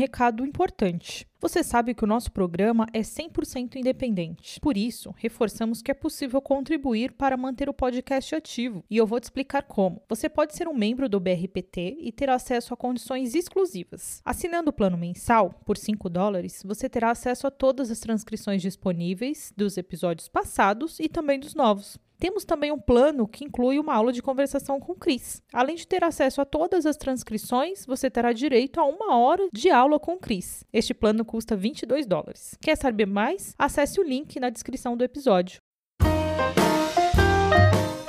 recado importante. Você sabe que o nosso programa é 100% independente. Por isso, reforçamos que é possível contribuir para manter o podcast ativo. E eu vou te explicar como. Você pode ser um membro do BRPT e ter acesso a condições exclusivas. Assinando o plano mensal, por 5 dólares, você terá acesso a todas as transcrições disponíveis dos episódios passados e também dos novos. Temos também um plano que inclui uma aula de conversação com Cris. Além de ter acesso a todas as transcrições, você terá direito a uma hora de aula com Cris. Este plano custa 22 dólares. Quer saber mais? Acesse o link na descrição do episódio.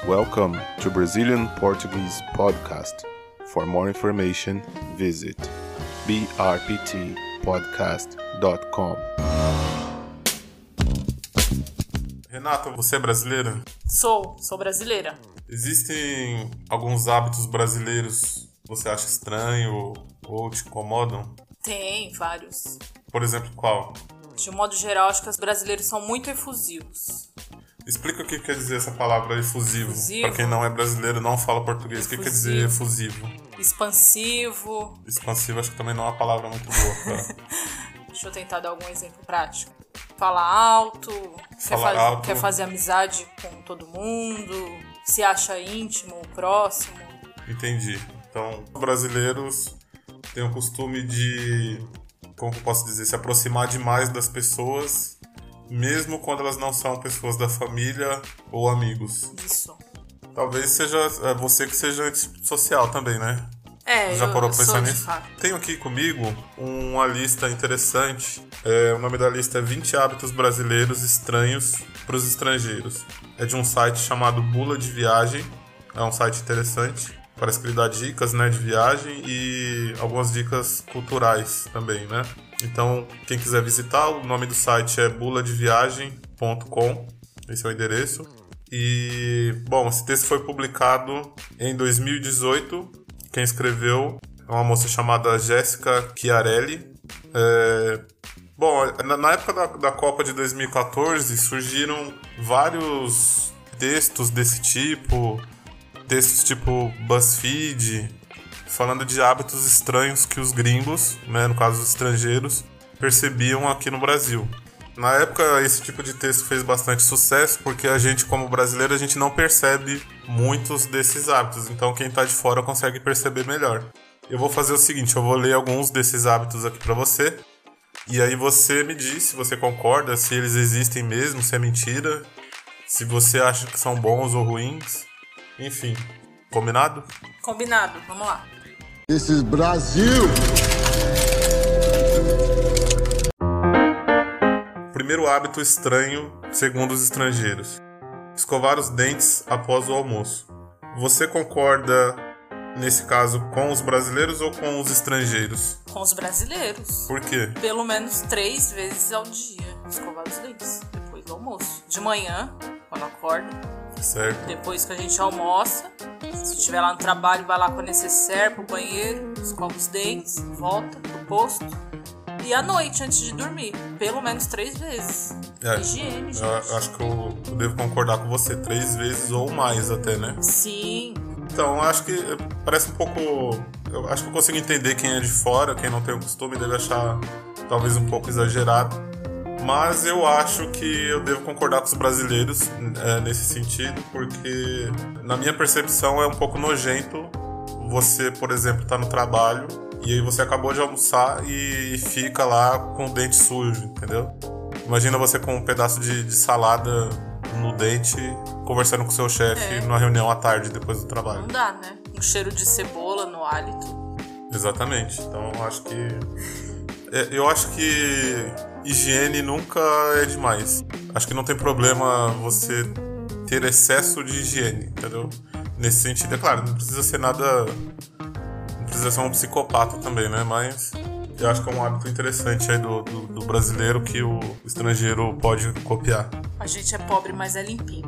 Welcome to Brazilian Portuguese Podcast. For more information, visit brptpodcast.com. Renata, você é brasileira? Sou, sou brasileira. Existem alguns hábitos brasileiros que você acha estranho ou te incomodam? Tem vários. Por exemplo, qual? De um modo geral, acho que os brasileiros são muito efusivos. Explica o que quer dizer essa palavra efusivo. Efusivo? Pra quem não é brasileiro não fala português. O que quer dizer efusivo? Expansivo. Expansivo acho que também não é uma palavra muito boa. pra- Deixa eu tentar dar algum exemplo prático. Fala alto, quer, Fala faz- alto. quer fazer amizade com todo mundo, se acha íntimo, próximo. Entendi. Então, os brasileiros têm o costume de, como eu posso dizer, se aproximar demais das pessoas, mesmo quando elas não são pessoas da família ou amigos. Isso. Talvez seja é, você que seja antissocial também, né? É, Já parou pra pensar nisso? Tenho aqui comigo uma lista interessante. É, o nome da lista é 20 hábitos brasileiros estranhos para os estrangeiros. É de um site chamado Bula de Viagem. É um site interessante. Parece que ele dá dicas né, de viagem e algumas dicas culturais também, né? Então, quem quiser visitar, o nome do site é buladeviagem.com. Esse é o endereço. E, bom, esse texto foi publicado em 2018. Quem escreveu é uma moça chamada Jéssica Chiarelli. É, Bom, na, época da, da Copa de 2014 surgiram vários textos desse tipo, textos tipo BuzzFeed, falando de hábitos estranhos que os gringos, né, no caso os estrangeiros, percebiam aqui no Brasil. Na época esse tipo de texto fez bastante sucesso porque a gente como brasileiro a gente não percebe muitos desses hábitos, então quem tá de fora consegue perceber melhor. Eu vou fazer o seguinte, eu vou ler alguns desses hábitos aqui para você e aí você me diz se você concorda, se eles existem mesmo, se é mentira, se você acha que são bons ou ruins. Enfim, combinado? Combinado, vamos lá. This is Brasil. Primeiro hábito estranho, segundo os estrangeiros: escovar os dentes após o almoço. Você concorda, nesse caso, com os brasileiros ou com os estrangeiros? Com os brasileiros. Por quê? Pelo menos três vezes ao dia. Escovar os dentes. Depois do almoço. De manhã, quando acorda. Certo? Depois que a gente almoça. Se estiver lá no trabalho, vai lá com a necessaire pro banheiro. Escova os dentes. Volta pro posto. E à noite, antes de dormir. Pelo menos três vezes. É, Higiene, gente. Eu, acho que eu, eu devo concordar com você, três vezes ou mais até, né? Sim. Então, eu acho que eh, parece um pouco. Eu acho que eu consigo entender quem é de fora, quem não tem o costume, deve achar talvez um pouco exagerado. Mas eu acho que eu devo concordar com os brasileiros eh, nesse sentido, porque na minha percepção é um pouco nojento você, por exemplo, tá no trabalho e aí você acabou de almoçar e fica lá com o dente sujo, entendeu? Imagina você com um pedaço de, de salada no dente conversando com seu chefe É. numa reunião à tarde depois do trabalho. Não dá, né? Um cheiro de cebola no hálito. Exatamente. Então eu acho que. é, Eu acho que higiene nunca é demais. Acho que não tem problema você ter excesso de higiene, entendeu? Nesse sentido, é claro, não precisa ser nada. Precisa ser um psicopata também, né? Mas eu acho que é um hábito interessante aí do, do, do brasileiro que o estrangeiro pode copiar. A gente é pobre, mas é limpinho.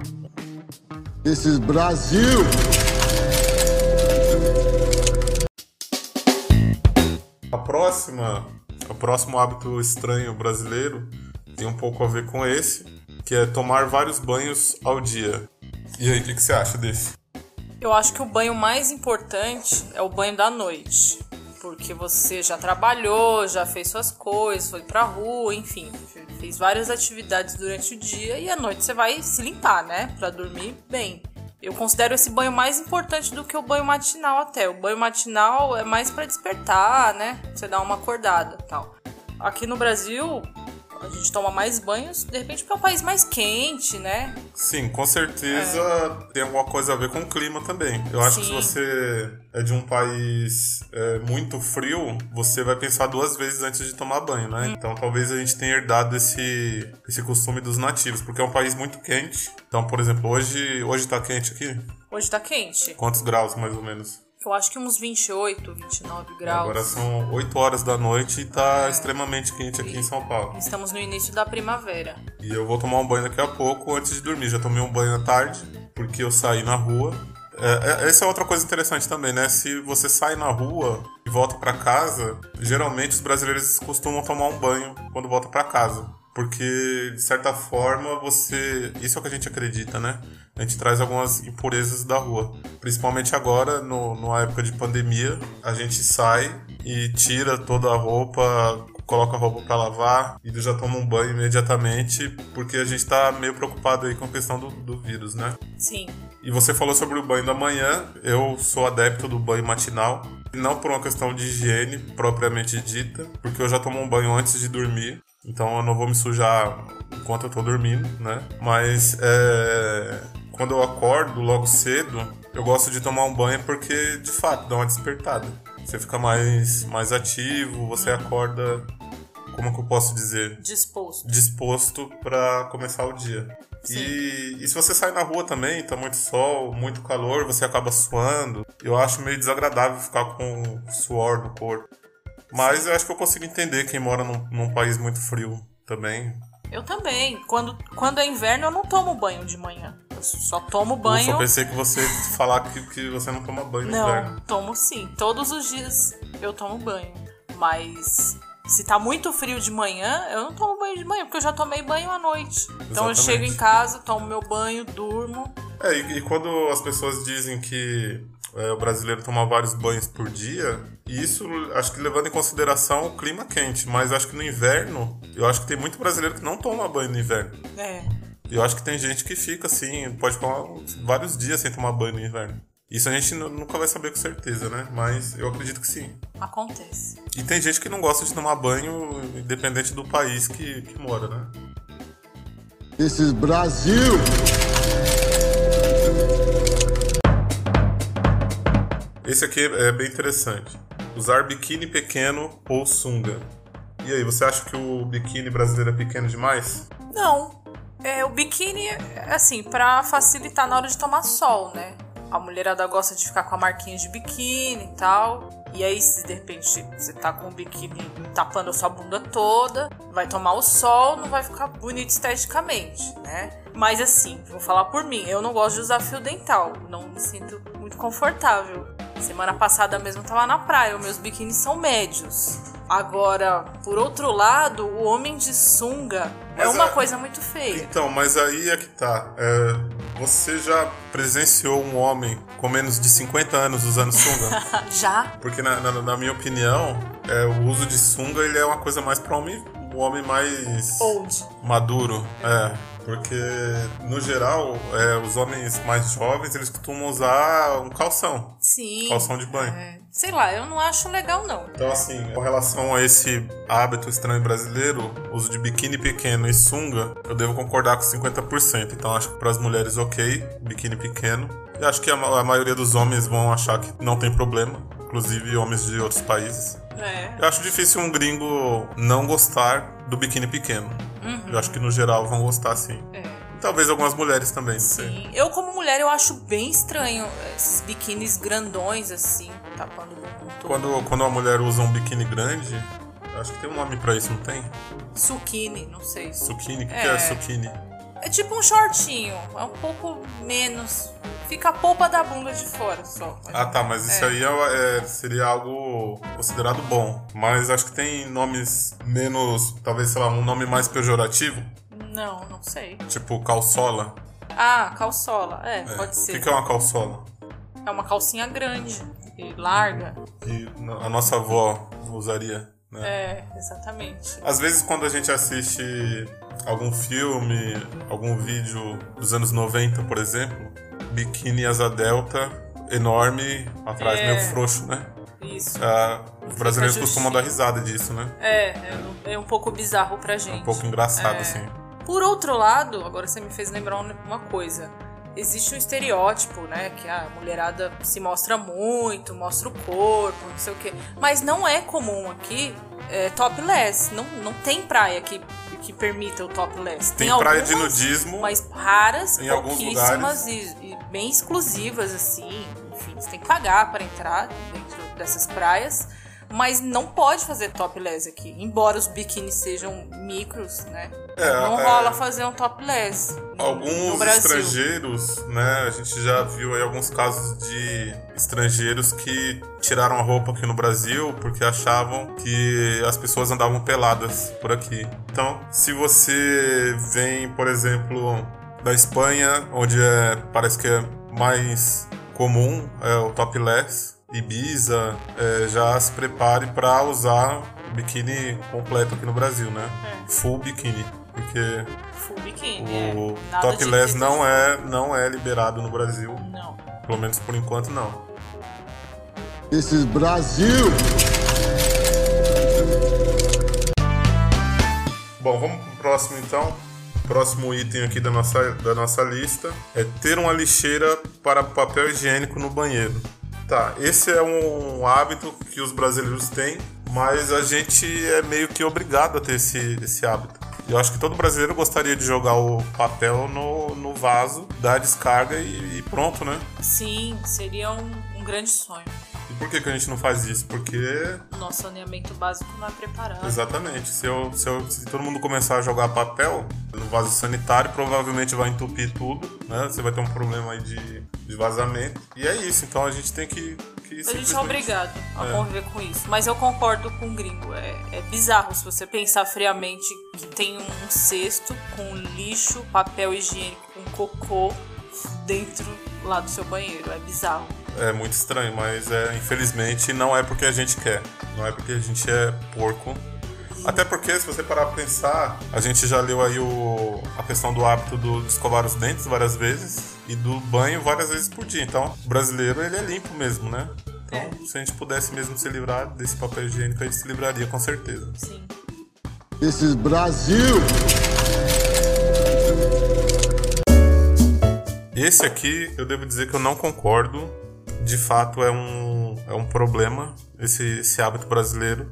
Is Brasil. A próxima, o próximo hábito estranho brasileiro tem um pouco a ver com esse, que é tomar vários banhos ao dia. E aí, o que, que você acha desse? Eu acho que o banho mais importante é o banho da noite. Porque você já trabalhou, já fez suas coisas, foi pra rua, enfim, fez várias atividades durante o dia e à noite você vai se limpar, né? Pra dormir bem. Eu considero esse banho mais importante do que o banho matinal até. O banho matinal é mais para despertar, né? Você dá uma acordada, tal. Aqui no Brasil, a gente toma mais banhos, de repente porque é um país mais quente, né? Sim, com certeza é. tem alguma coisa a ver com o clima também. Eu acho Sim. que se você é de um país é, muito frio, você vai pensar duas vezes antes de tomar banho, né? Hum. Então talvez a gente tenha herdado esse, esse costume dos nativos, porque é um país muito quente. Então, por exemplo, hoje, hoje tá quente aqui? Hoje tá quente. Quantos graus, mais ou menos? Eu acho que uns 28, 29 graus. Agora são 8 horas da noite e tá é. extremamente quente aqui e em São Paulo. Estamos no início da primavera. E eu vou tomar um banho daqui a pouco antes de dormir. Já tomei um banho à tarde, porque eu saí na rua. É, é, essa é outra coisa interessante também, né? Se você sai na rua e volta para casa, geralmente os brasileiros costumam tomar um banho quando volta para casa. Porque, de certa forma, você. Isso é o que a gente acredita, né? A gente traz algumas impurezas da rua. Principalmente agora, no, numa época de pandemia, a gente sai e tira toda a roupa, coloca a roupa para lavar e já toma um banho imediatamente, porque a gente tá meio preocupado aí com a questão do, do vírus, né? Sim. E você falou sobre o banho da manhã, eu sou adepto do banho matinal, não por uma questão de higiene propriamente dita, porque eu já tomo um banho antes de dormir. Então eu não vou me sujar enquanto eu tô dormindo, né? Mas é, quando eu acordo logo cedo, eu gosto de tomar um banho porque de fato dá uma despertada. Você fica mais, mais ativo, você acorda, como que eu posso dizer? Disposto. Disposto para começar o dia. E, e, se você sai na rua também, tá muito sol, muito calor, você acaba suando. Eu acho meio desagradável ficar com suor no corpo. Mas eu acho que eu consigo entender quem mora num, num país muito frio também. Eu também. Quando, quando é inverno, eu não tomo banho de manhã. Eu só tomo banho. Eu só pensei que você falar que, que você não toma banho não, no inverno. Não, tomo sim. Todos os dias eu tomo banho. Mas se tá muito frio de manhã, eu não tomo banho de manhã, porque eu já tomei banho à noite. Então Exatamente. eu chego em casa, tomo meu banho, durmo. É, e, e quando as pessoas dizem que é, o brasileiro toma vários banhos por dia. E isso, acho que levando em consideração o clima quente. Mas acho que no inverno, eu acho que tem muito brasileiro que não toma banho no inverno. É. E eu acho que tem gente que fica assim, pode ficar vários dias sem tomar banho no inverno. Isso a gente nunca vai saber com certeza, né? Mas eu acredito que sim. Acontece. E tem gente que não gosta de tomar banho, independente do país que, que mora, né? Esse Brasil! Esse aqui é bem interessante. Usar biquíni pequeno ou sunga. E aí, você acha que o biquíni brasileiro é pequeno demais? Não. É, o biquíni é assim, para facilitar na hora de tomar sol, né? A mulherada gosta de ficar com a marquinha de biquíni e tal. E aí, se de repente você tá com o biquíni tapando a sua bunda toda, vai tomar o sol, não vai ficar bonito esteticamente, né? Mas assim, vou falar por mim, eu não gosto de usar fio dental, não me sinto muito confortável. Semana passada mesmo tava na praia, os meus biquínis são médios. Agora, por outro lado, o homem de sunga é uma é... coisa muito feia. Então, mas aí é que tá. É... Você já presenciou um homem com menos de 50 anos usando sunga? já. Porque, na, na, na, minha opinião, é, o uso de sunga ele é uma coisa mais para homem, um homem mais. Old. Maduro. É. Porque, no geral, é, os homens mais jovens, eles costumam usar um calção. Sim. Calção de banho. É. Sei lá, eu não acho legal, não. Então, assim, com relação a esse hábito estranho brasileiro, uso de biquíni pequeno e sunga, eu devo concordar com 50%. Então, acho que para as mulheres, ok, biquíni pequeno. E acho que a, a maioria dos homens vão achar que não tem problema, inclusive homens de outros países. É. Eu acho difícil um gringo não gostar do biquíni pequeno. Uhum. Eu acho que no geral vão gostar sim. É. Talvez algumas mulheres também, não sim. sei. Eu, como mulher, eu acho bem estranho esses biquínis grandões, assim, tapando o bumbum todo. Quando, quando uma mulher usa um biquíni grande, acho que tem um nome pra isso, não tem? Suquini, não sei. Suquini? O que é, que é suquini? É tipo um shortinho, é um pouco menos. Fica a polpa da bunda de fora só. Ah tá, mas isso é. aí é, é, seria algo considerado bom. Mas acho que tem nomes menos. Talvez, sei lá, um nome mais pejorativo. Não, não sei. Tipo calçola. Ah, calçola. É, é. pode ser. O que, que é uma calçola? É uma calcinha grande. e larga. Que a nossa avó usaria. Né? É, exatamente. Às vezes quando a gente assiste algum filme, algum vídeo dos anos 90, por exemplo, biquíni asa delta, enorme, atrás É. meio frouxo, né? Isso. Ah, os brasileiros costumam dar risada disso, né? É, é, um- é um pouco bizarro pra gente. Um pouco engraçado, É. assim. Por outro lado, agora você me fez lembrar um- uma coisa. Existe um estereótipo, né? Que a mulherada se mostra muito, mostra o corpo, não sei o quê. Mas não é comum aqui é, topless. Não, não tem praia que, que permita o topless. Tem praia de algumas, nudismo Mas raras, em pouquíssimas e, e bem exclusivas, assim. Enfim, você tem que pagar para entrar dentro dessas praias. Mas não pode fazer topless aqui. Embora os biquínis sejam micros, né? É, não é. rola fazer um topless Alguns estrangeiros, né? A gente já viu aí alguns casos de estrangeiros que tiraram a roupa aqui no Brasil porque achavam que as pessoas andavam peladas por aqui. Então, se você vem, por exemplo, da Espanha, onde é, parece que é mais comum é o topless, Ibiza, é, já se prepare para usar o biquíni completo aqui no Brasil, né? Full biquíni, porque Full biquíni, o é. Topless não é, não é liberado no Brasil. Não. Pelo menos por enquanto não. This is Brazil. Bom, vamos pro próximo então. Próximo item aqui da nossa, da nossa lista é ter uma lixeira para papel higiênico no banheiro. Tá, esse é um hábito que os brasileiros têm, mas a gente é meio que obrigado a ter esse, esse hábito. Eu acho que todo brasileiro gostaria de jogar o papel no, no vaso, dar a descarga e, e pronto, né? Sim, seria um, um grande sonho. E por que, que a gente não faz isso? Porque O nosso saneamento básico não é preparado. Exatamente. Se, eu, se, eu- se todo mundo começar a jogar papel no vaso sanitário, provavelmente vai entupir tudo, né? Você vai ter um problema aí de, de vazamento. E é isso. Então a gente tem que. Que A gente é obrigado a É. conviver com isso. Mas eu concordo com o gringo. É, é bizarro se você pensar friamente que tem um cesto com lixo, papel higiênico, com cocô dentro lá do seu banheiro. É bizarro. É muito estranho, mas é, infelizmente não é porque a gente quer. Não é porque a gente é porco. Até porque, se você parar pra pensar, a gente já leu aí o, a questão do hábito do, de escovar os dentes várias vezes e do banho várias vezes por dia. Então, o brasileiro, ele é limpo mesmo, né? Então, É. se a gente pudesse mesmo se livrar desse papel higiênico, a gente se livraria, com certeza. Sim. This is Brazil. Esse aqui, eu devo dizer que eu não concordo. De fato, é um, é um problema esse, esse hábito brasileiro.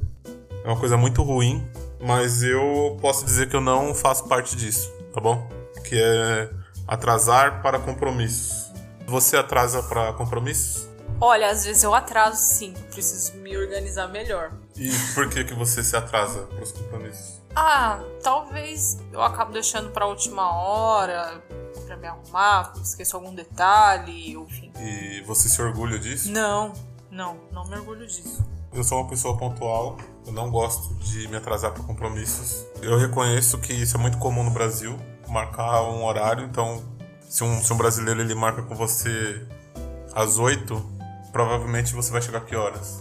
É uma coisa muito ruim, mas eu posso dizer que eu não faço parte disso, tá bom? Que é atrasar para compromissos. Você atrasa para compromissos? Olha, às vezes eu atraso sim. Preciso me organizar melhor. E por que que você se atrasa para os compromissos? Ah, talvez eu acabo deixando pra última hora, pra me arrumar, esqueço algum detalhe, enfim. E você se orgulha disso? Não, não, não me orgulho disso. Eu sou uma pessoa pontual, eu não gosto de me atrasar para compromissos. Eu reconheço que isso é muito comum no Brasil, marcar um horário. Então, se um, se um brasileiro ele marca com você às 8, provavelmente você vai chegar que horas?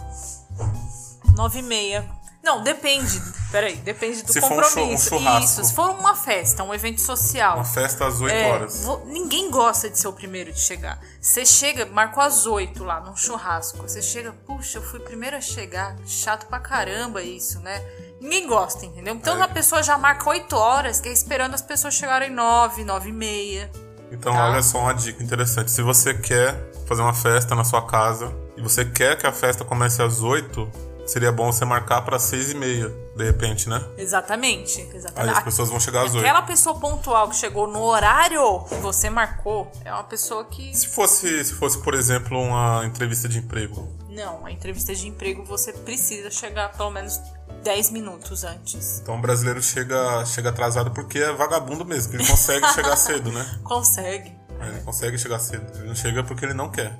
Nove e meia. Não, depende. Peraí, depende do Se for um compromisso. churrasco. Isso, se for uma festa, um evento social. Uma festa às 8 É, horas. ninguém gosta de ser o primeiro de chegar. Você chega, marcou às 8 lá num churrasco. Você chega, puxa, eu fui o primeiro a chegar. Chato pra caramba isso, né? Ninguém gosta, entendeu? Então É. a pessoa já marca 8 horas, que é esperando as pessoas chegarem 9, 9 e meia. Então, Tá. olha só uma dica interessante. Se você quer fazer uma festa na sua casa e você quer que a festa comece às 8, seria bom você marcar para 6 e meia, de repente, né? Exatamente, Aí exatamente. as pessoas vão chegar às 8. Aquela pessoa pontual que chegou no horário que você marcou é uma pessoa que. Se fosse, se fosse, por exemplo, uma entrevista de emprego, Não, a entrevista de emprego você precisa chegar pelo menos 10 minutos antes. Então o brasileiro chega, chega atrasado porque é vagabundo mesmo, ele consegue chegar cedo, né? Consegue. É, Ele consegue chegar cedo. Ele não chega porque ele não quer.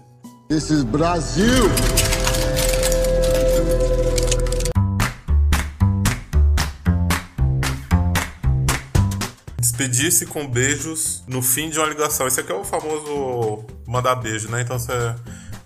This is Brazil. Despedir-se com beijos no fim de uma ligação. Esse aqui é o famoso mandar beijo, né? Então você.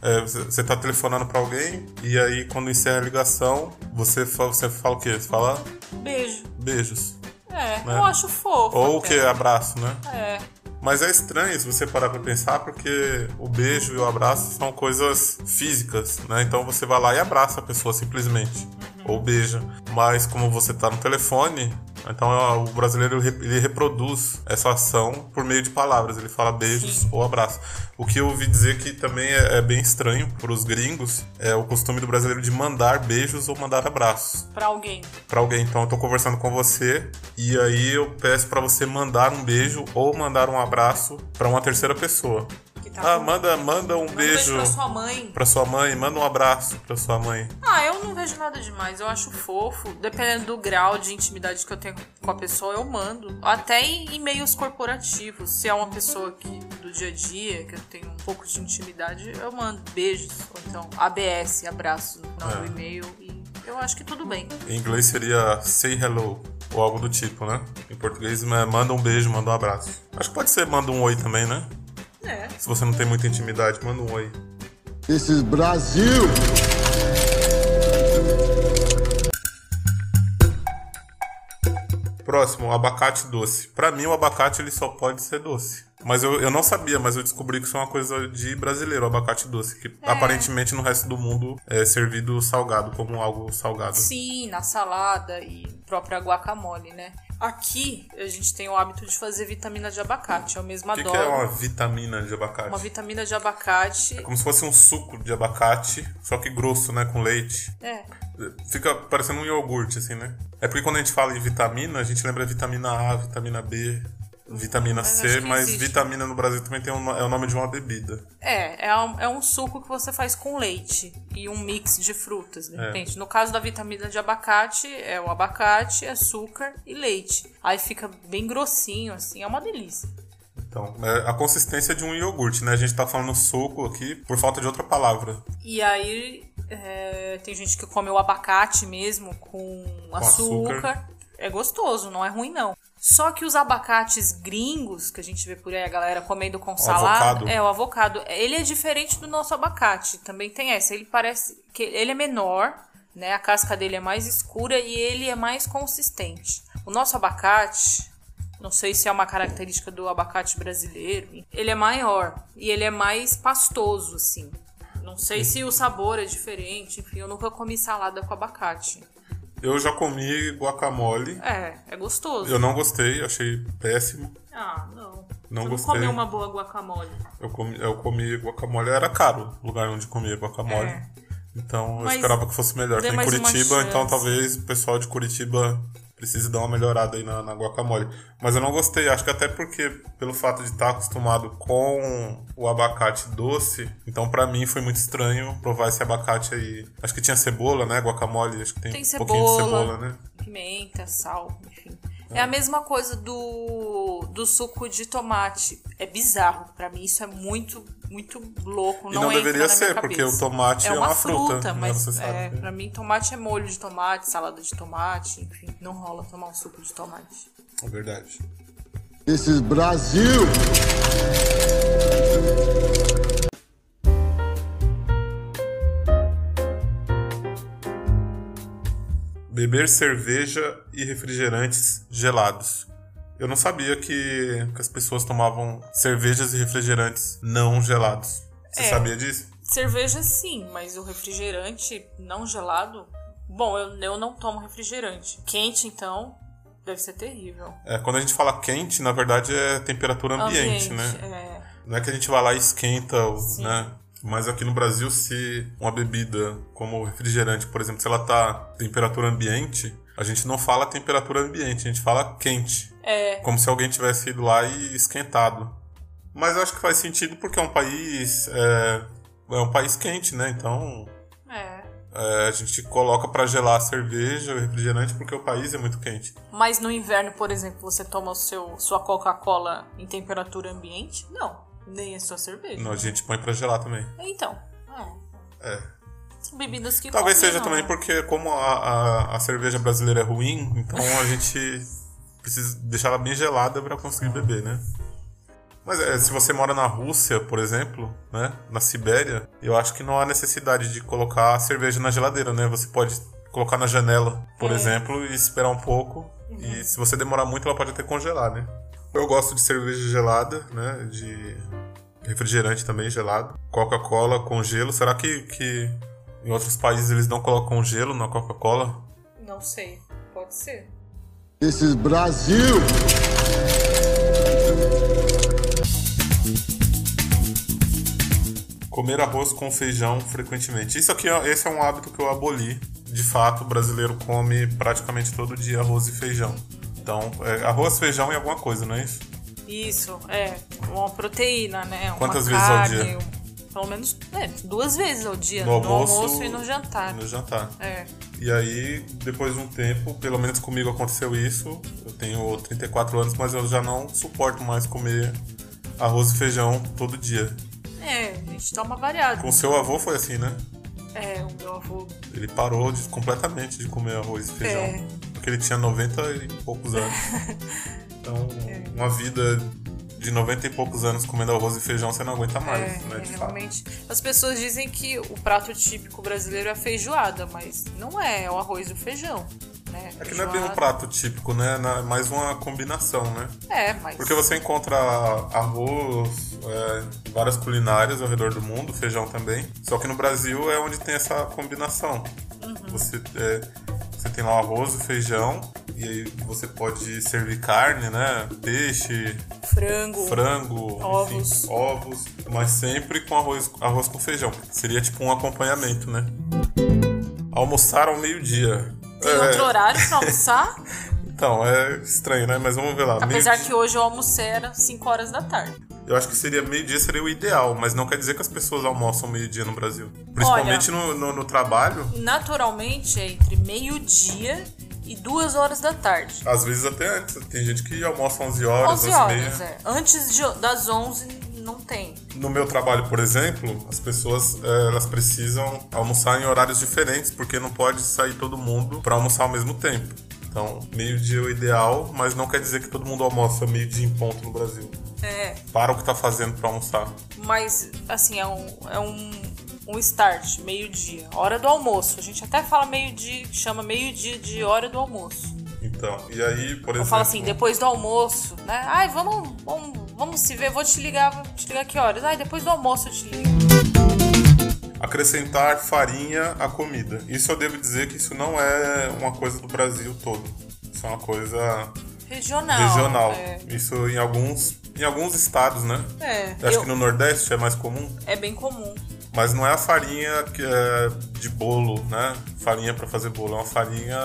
É, você, tá telefonando pra alguém e aí quando encerra a ligação, você fala, você fala o quê? Você fala Beijo. beijos. É, Né? eu acho fofo. Ou o que? Abraço, né? É. Mas é estranho se você parar pra pensar, porque o beijo e o abraço são coisas físicas, né? Então você vai lá e abraça a pessoa simplesmente, ou beija. Mas como você tá no telefone, então ó, o brasileiro ele reproduz essa ação por meio de palavras. Ele fala beijos Sim. ou abraço. O que eu ouvi dizer que também é, é bem estranho para os gringos é o costume do brasileiro de mandar beijos ou mandar abraços Pra alguém. pra alguém. Então eu tô conversando com você e aí eu peço pra você mandar um beijo ou mandar um abraço pra uma terceira pessoa. Tá Ah, manda, manda um Manda beijo pra sua mãe. pra sua mãe, manda um abraço pra sua mãe. Ah, eu não vejo nada demais. Eu acho fofo. Dependendo do grau de intimidade que eu tenho com a pessoa, eu mando. Até em e-mails corporativos. Se é uma pessoa que do dia a dia, que eu tenho um pouco de intimidade, eu mando beijos. Ou então ABS, abraço no É. meu e-mail. E eu acho que tudo bem. Em inglês seria say hello ou algo do tipo, né? Em português é manda um beijo, manda um abraço. Acho que pode ser manda um oi também, né? É. Se você não tem muita intimidade, manda um oi. This is Brazil. Próximo, abacate doce. Pra mim, o abacate ele só pode ser doce. Mas eu, eu não sabia, mas eu descobri que isso é uma coisa de brasileiro, o abacate doce. Que aparentemente no resto do mundo é servido salgado, como algo salgado. Sim, na salada e própria guacamole, né? Aqui a gente tem o hábito de fazer vitamina de abacate. Eu mesma O que, adoro. que é uma vitamina de abacate? Uma vitamina de abacate. Como se fosse um suco de abacate, só que grosso, né? Com leite. É. Fica parecendo um iogurte, assim, né? É porque quando a gente fala em vitamina, a gente lembra vitamina A, vitamina B, vitamina Mas C, mas existe. vitamina no Brasil também tem um, é o nome de uma bebida. É, é um, é um suco que você faz com leite e um mix de frutas, de É. repente. No caso da vitamina de abacate, é o abacate, açúcar e leite. Aí fica bem grossinho, assim, é uma delícia. Então, é a consistência de um iogurte, né? A gente tá falando suco aqui por falta de outra palavra. E aí é, tem gente que come o abacate mesmo com, açúcar. açúcar. É gostoso, não é ruim não. Só que os abacates gringos, que a gente vê por aí a galera comendo com salada, avocado. é o avocado, ele é diferente do nosso abacate. Também tem essa, ele parece que ele é menor, né? A casca dele é mais escura e ele é mais consistente. O nosso abacate, não sei se é uma característica do abacate brasileiro, ele é maior e ele é mais pastoso, assim. Não sei se o sabor é diferente, enfim, eu nunca comi salada com abacate. Eu já comi guacamole. É, é gostoso. Eu não gostei, achei péssimo. Ah, não. Não Você gostei. Não comeu uma boa guacamole. Eu comi, eu comi guacamole, era caro o lugar onde comia guacamole. É. Então eu Mas esperava que fosse melhor. Tem Curitiba, então talvez o pessoal de Curitiba precise dar uma melhorada aí na, na guacamole. Mas eu não gostei, acho que até porque, pelo fato de estar acostumado com o abacate doce, então pra mim foi muito estranho provar esse abacate aí. Acho que tinha cebola, né? Guacamole, acho que tem, Tem um pouquinho de cebola. cebola, né? Pimenta, sal, enfim. É a mesma coisa do, do suco de tomate. É bizarro. Pra mim isso é muito, muito louco. E Não, não deveria ser, porque o tomate é é uma, uma fruta, né? mas é, pra mim tomate é molho de tomate, salada de tomate, enfim. Não rola tomar um suco de tomate. É verdade. This is Brazil. Beber cerveja e refrigerantes gelados. Eu não sabia que, que as pessoas tomavam cervejas e refrigerantes não gelados. Você É. sabia disso? Cerveja sim, mas o refrigerante não gelado. Bom, eu, eu não tomo refrigerante. Quente, então, deve ser terrível. É, quando a gente fala quente, na verdade é temperatura ambiente, né? É. Não é que a gente vai lá e esquenta, o- né? Mas aqui no Brasil, se uma bebida como o refrigerante, por exemplo, se ela tá temperatura ambiente, a gente não fala temperatura ambiente, a gente fala quente. É. Como se alguém tivesse ido lá e esquentado. Mas eu acho que faz sentido porque é um país. É, é um país quente, né? Então É. é, a gente coloca pra gelar a cerveja, o refrigerante, porque o país é muito quente. Mas no inverno, por exemplo, você toma o seu, sua Coca-Cola em temperatura ambiente? Não. Nem a sua cerveja. Não, a gente põe pra gelar também. Então. É. É. São bebidas que Talvez seja combinam. também porque, como a, a, a cerveja brasileira é ruim, então a gente precisa deixar ela bem gelada pra conseguir beber, né? Mas é, se você mora na Rússia, por exemplo, né, na Sibéria, eu acho que não há necessidade de colocar a cerveja na geladeira, né? Você pode colocar na janela, por É. exemplo, e esperar um pouco. E se você demorar muito, ela pode até congelar, né? Eu gosto de cerveja gelada, né? De refrigerante também gelado. Coca-Cola com gelo. Será que, que em outros países eles não colocam gelo na Coca-Cola? Não sei. Pode ser. This is Brazil. Comer arroz com feijão frequentemente. Isso aqui, é- esse é um hábito que eu aboli. De fato, o brasileiro come praticamente todo dia arroz e feijão. Então, é arroz, feijão e alguma coisa, não é isso? Isso, é. Uma proteína, né? Uma Quantas vezes ao carne, dia? um- Pelo menos é, duas vezes ao dia. No No, almoço, almoço, e no jantar. No jantar. É. E aí, depois de um tempo, pelo menos comigo aconteceu isso. Eu tenho 34 anos, mas eu já não suporto mais comer arroz e feijão todo dia. É, a gente dá uma variada. Com seu avô foi assim, né? É, o meu avô. Ele parou de- completamente de comer arroz e feijão. É. Porque ele tinha 90 e poucos anos. Então, É. uma vida de 90 e poucos anos comendo arroz e feijão, você não aguenta mais, É, né? é, De fato. As pessoas dizem que o prato típico brasileiro é a feijoada, mas não é, é o arroz e o feijão. Né? É que não é bem um prato típico, né? É mais uma combinação, né? É, mas. Porque você encontra arroz, é, várias culinárias ao redor do mundo, feijão também. Só que no Brasil é onde tem essa combinação. Uhum. Você, é, você tem lá o arroz, o feijão, e aí você pode servir carne, né? Peixe, Frango. frango, Ovos. enfim, ovos, mas sempre com arroz, arroz com feijão. Seria tipo um acompanhamento, né? Almoçar ao meio-dia. Tem É, outro horário pra almoçar? Então, é estranho, né? Mas vamos ver lá. Apesar Meio-dia- que hoje eu almocei era 5 horas da tarde. Eu acho que seria meio-dia seria o ideal, mas não quer dizer que as pessoas almoçam meio-dia no Brasil. Principalmente no, no, no trabalho, Naturalmente é entre meio-dia e 2 horas da tarde. às vezes até antes. Tem gente que almoça 11 horas, 11 11 e meia. horas, é. Antes de- das 11 não tem. No meu trabalho, por exemplo, as pessoas eh, elas precisam almoçar em horários diferentes, porque não pode sair todo mundo para almoçar ao mesmo tempo. Então, meio-dia é o ideal, mas não quer dizer que todo mundo almoça meio-dia em ponto no Brasil. É, Para o que tá fazendo para almoçar. mas assim, é um, é um, um start, meio-dia. Hora do almoço. A gente até fala meio-dia, chama meio-dia de hora do almoço. Então, e aí, por Eu exemplo. falo assim, depois do almoço, né? Ai, vamos, vamos, vamos se ver, vou te ligar, vou te ligar que horas? Ai, depois do almoço eu te ligo. Acrescentar farinha à comida. Isso eu devo dizer que isso não é uma coisa do Brasil todo. Isso é uma coisa Regional. regional. É, Isso em alguns, em alguns estados, né? é, Eu acho eu- que no Nordeste é mais comum, é bem comum. mas não é a farinha que é de bolo, né? Farinha para fazer bolo, é uma farinha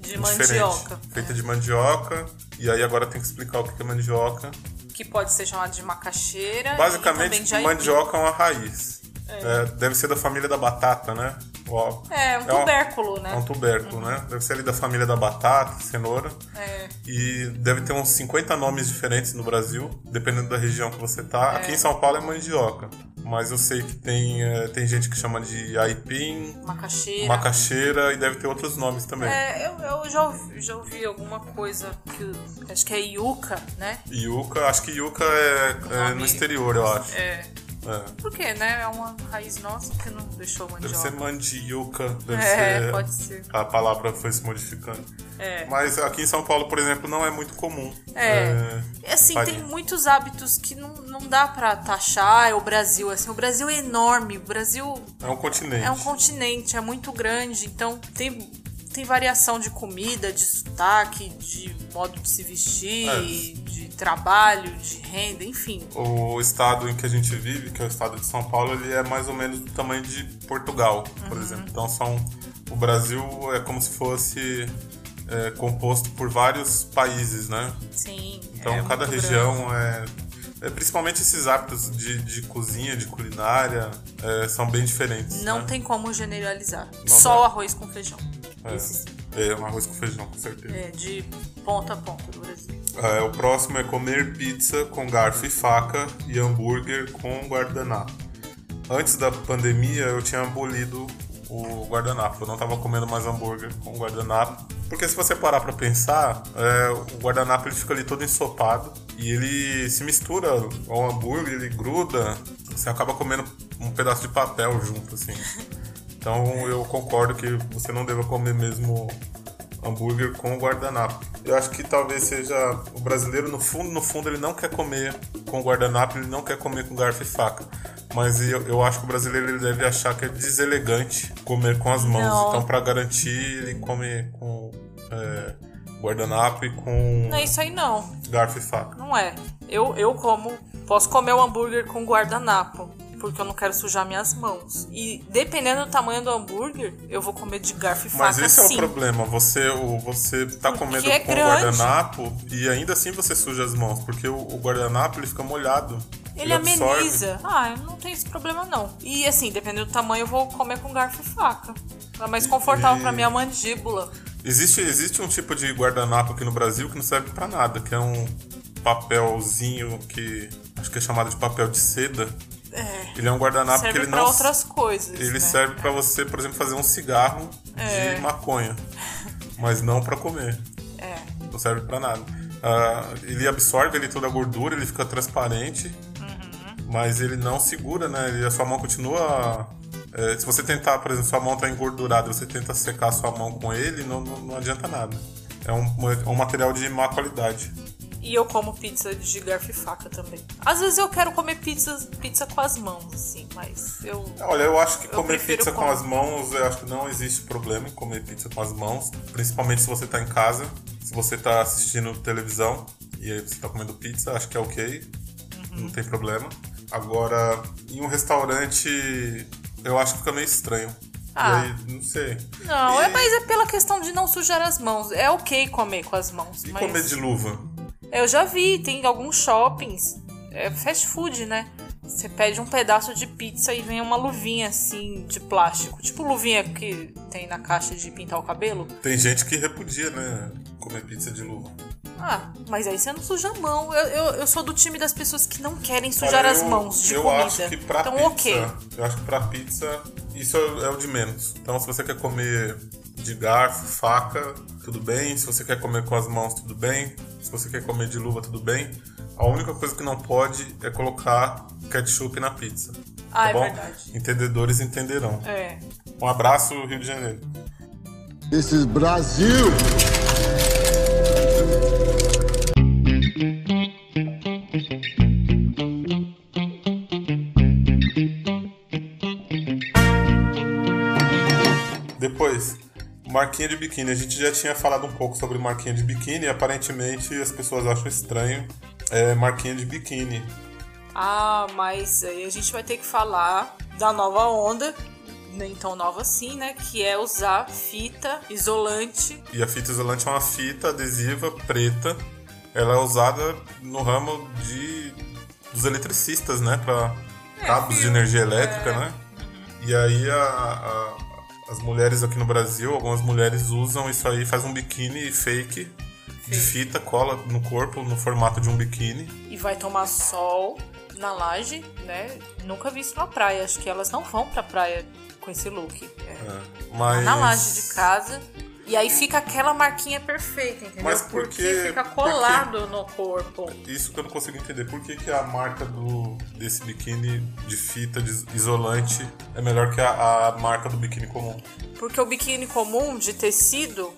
De diferente, mandioca. feita de mandioca. E aí agora tem que explicar o que é mandioca. Que pode ser chamado de macaxeira. Basicamente, mandioca é uma raiz. É, deve ser da família da batata, né? Ó, É, um É uma- tubérculo, É um né? tubérculo, né? Deve ser ali da família da batata, cenoura. É. E deve ter uns 50 nomes diferentes no Brasil, dependendo da região que você tá. É. Aqui em São Paulo é mandioca. Mas eu sei que tem, é, tem gente que chama de aipim, Macaxeira. macaxeira e deve ter outros nomes também. É, eu, eu já, ouvi, já ouvi alguma coisa que acho que é yuca, né? Yuca, acho que yuca é, é no exterior, eu acho. É. É. Por quê, né? É uma raiz nossa que não deixou Deve mandioca. ser mandioca, deve É, ser. pode ser. A palavra foi se modificando. É. Mas aqui em São Paulo, por exemplo, não é muito comum. É. É, Assim, farinha. tem muitos hábitos que não, não dá pra taxar é o Brasil. Assim, o Brasil é enorme. O Brasil é um continente. é um continente, é muito grande. Então, tem, tem variação de comida, de sotaque, de modo de se vestir, É. de trabalho, de renda, enfim. O estado em que a gente vive, que é o estado de São Paulo, ele é mais ou menos do tamanho de Portugal, por Uhum. exemplo. Então são o Brasil é como se fosse é, composto por vários países, né? Sim. Então é cada região é, é principalmente esses hábitos de, de cozinha, de culinária, é, são bem diferentes. Não né? tem como generalizar. Não Só dá. o arroz com feijão. É. É um arroz com feijão, com certeza. É, de ponta a ponta do Brasil. É, o próximo é comer pizza com garfo e faca e hambúrguer com guardanapo. Antes da pandemia, eu tinha abolido o guardanapo. Eu não tava comendo mais hambúrguer com guardanapo. Porque se você parar pra pensar, é, o guardanapo ele fica ali todo ensopado e ele se mistura ao hambúrguer, ele gruda, você acaba comendo um pedaço de papel junto, assim. Então eu concordo que você não deva comer mesmo hambúrguer com guardanapo. Eu acho que talvez seja o brasileiro no fundo, no fundo ele não quer comer com guardanapo, ele não quer comer com garfo e faca. Mas eu, eu acho que o brasileiro ele deve achar que é deselegante comer com as mãos. Não. Então para garantir ele come com é, guardanapo e com Não é isso aí não. garfo e faca. Não é. Eu, eu como, posso comer o hambúrguer com guardanapo, porque eu não quero sujar minhas mãos. E dependendo do tamanho do hambúrguer, eu vou comer de garfo e faca Mas esse é sim. o problema. Você, o, você tá comendo é com grande. guardanapo e ainda assim você suja as mãos, porque o, o guardanapo ele fica molhado. Ele absorve. ameniza. Ah, eu não tenho esse problema não. E assim, dependendo do tamanho, eu vou comer com garfo e faca. É mais confortável E- pra minha mandíbula. Existe, existe um tipo de guardanapo aqui no Brasil que não serve pra nada, que é um papelzinho que acho que é chamado de papel de seda. É. Ele é um guardanapo serve que ele pra não outras coisas. ele né? serve pra você, por exemplo, fazer um cigarro É. de maconha, mas não pra comer. É. Não serve pra nada. Ah, ele absorve ali toda a gordura, ele fica transparente, Uhum. mas ele não segura, né? Ele, a sua mão continua. é, se você tentar, por exemplo, sua mão tá engordurada, você tenta secar a sua mão com ele, não, não, não adianta nada. É um, é um material de má qualidade. E eu como pizza de garfo e faca também. Às vezes eu quero comer pizza, pizza com as mãos, assim, mas eu. Olha, eu acho que comer pizza com com- as mãos, eu acho que não existe problema em comer pizza com as mãos, principalmente se você tá em casa, se você tá assistindo televisão e aí você tá comendo pizza, acho que é ok, não tem problema. Agora, em um restaurante, eu acho que fica meio estranho. Ah. E aí, não sei. Não, e, é, mas é pela questão de não sujar as mãos. É ok comer com as mãos. E mas... comer de luva? Eu já vi, tem alguns shoppings, é fast food, né? Você pede um pedaço de pizza e vem uma luvinha assim de plástico. Tipo luvinha que tem na caixa de pintar o cabelo. Tem gente que repudia, né? Comer pizza de luva. Ah, mas aí você não suja a mão. Eu, eu, eu sou do time das pessoas que não querem sujar Olha, as eu- mãos de eu comida. acho que pra então, pizza, ok. eu acho que pra pizza isso é o de menos. Então, se você quer comer de garfo, faca, tudo bem. Se você quer comer com as mãos, tudo bem. Se você quer comer de luva, tudo bem. A única coisa que não pode é colocar ketchup na pizza. Ah, tá é bom? verdade. Entendedores entenderão. É. Um abraço, Rio de Janeiro. This is Brazil. Marquinha de biquíni. A gente já tinha falado um pouco sobre marquinha de biquíni e aparentemente as pessoas acham estranho é, marquinha de biquíni. Ah, mas aí a gente vai ter que falar da nova onda, nem tão nova assim, né? Que é usar fita isolante. E a fita isolante é uma fita adesiva preta. Ela é usada no ramo de dos eletricistas, né? Para cabos de energia elétrica, né? E aí a- a- as mulheres aqui no Brasil, algumas mulheres usam isso aí, faz um biquíni fake de fita, cola no corpo no formato de um biquíni. e vai tomar sol na laje, né? Nunca vi isso na praia. Acho que elas não vão pra praia com esse look. É. Mas Na laje de casa. E aí fica aquela marquinha perfeita, entendeu? Mas por Porque que- fica colado no corpo. Isso que eu não consigo entender. Por que, que a marca do, desse biquíni de fita de isolante é melhor que a, a marca do biquíni comum? Porque o biquíni comum de tecido,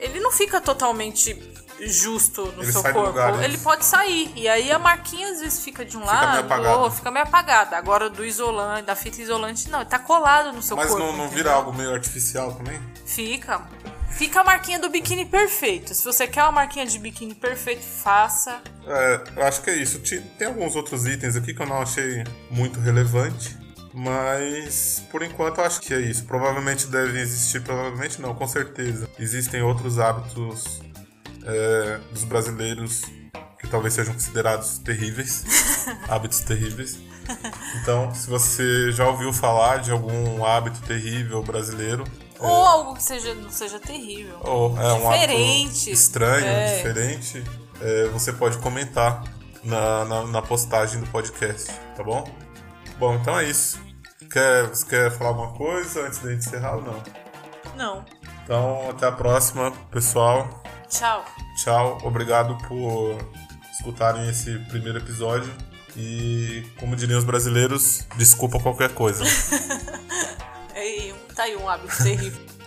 ele não fica totalmente justo no Ele seu corpo. lugar, né? ele pode sair. E aí a marquinha às vezes fica de um meio lado, apagada. ou fica meio apagada. Agora do isolante, da fita isolante, não, ele tá colado no seu Mas corpo. não, não entendeu? vira algo meio artificial também? Fica. Fica a marquinha do biquíni perfeito. Se você quer uma marquinha de biquíni perfeito, faça. É, eu acho que é isso. Tem alguns outros itens aqui que eu não achei muito relevante. Mas por enquanto eu acho que é isso. Provavelmente devem existir, provavelmente não, com certeza. Existem outros hábitos é, dos brasileiros que talvez sejam considerados terríveis. hábitos terríveis. Então, se você já ouviu falar de algum hábito terrível brasileiro, Ou algo que seja, não seja terrível. ou é um Diferente. estranho, É. diferente, é, você pode comentar na, na, na postagem do podcast, tá bom? Bom, então é isso. Quer, você quer falar alguma coisa antes da gente encerrar ou não? Não. Então, até a próxima, pessoal. Tchau. Tchau, obrigado por escutarem esse primeiro episódio. E, como diriam os brasileiros, desculpa qualquer coisa. Ei, tá aí um hábito terrível.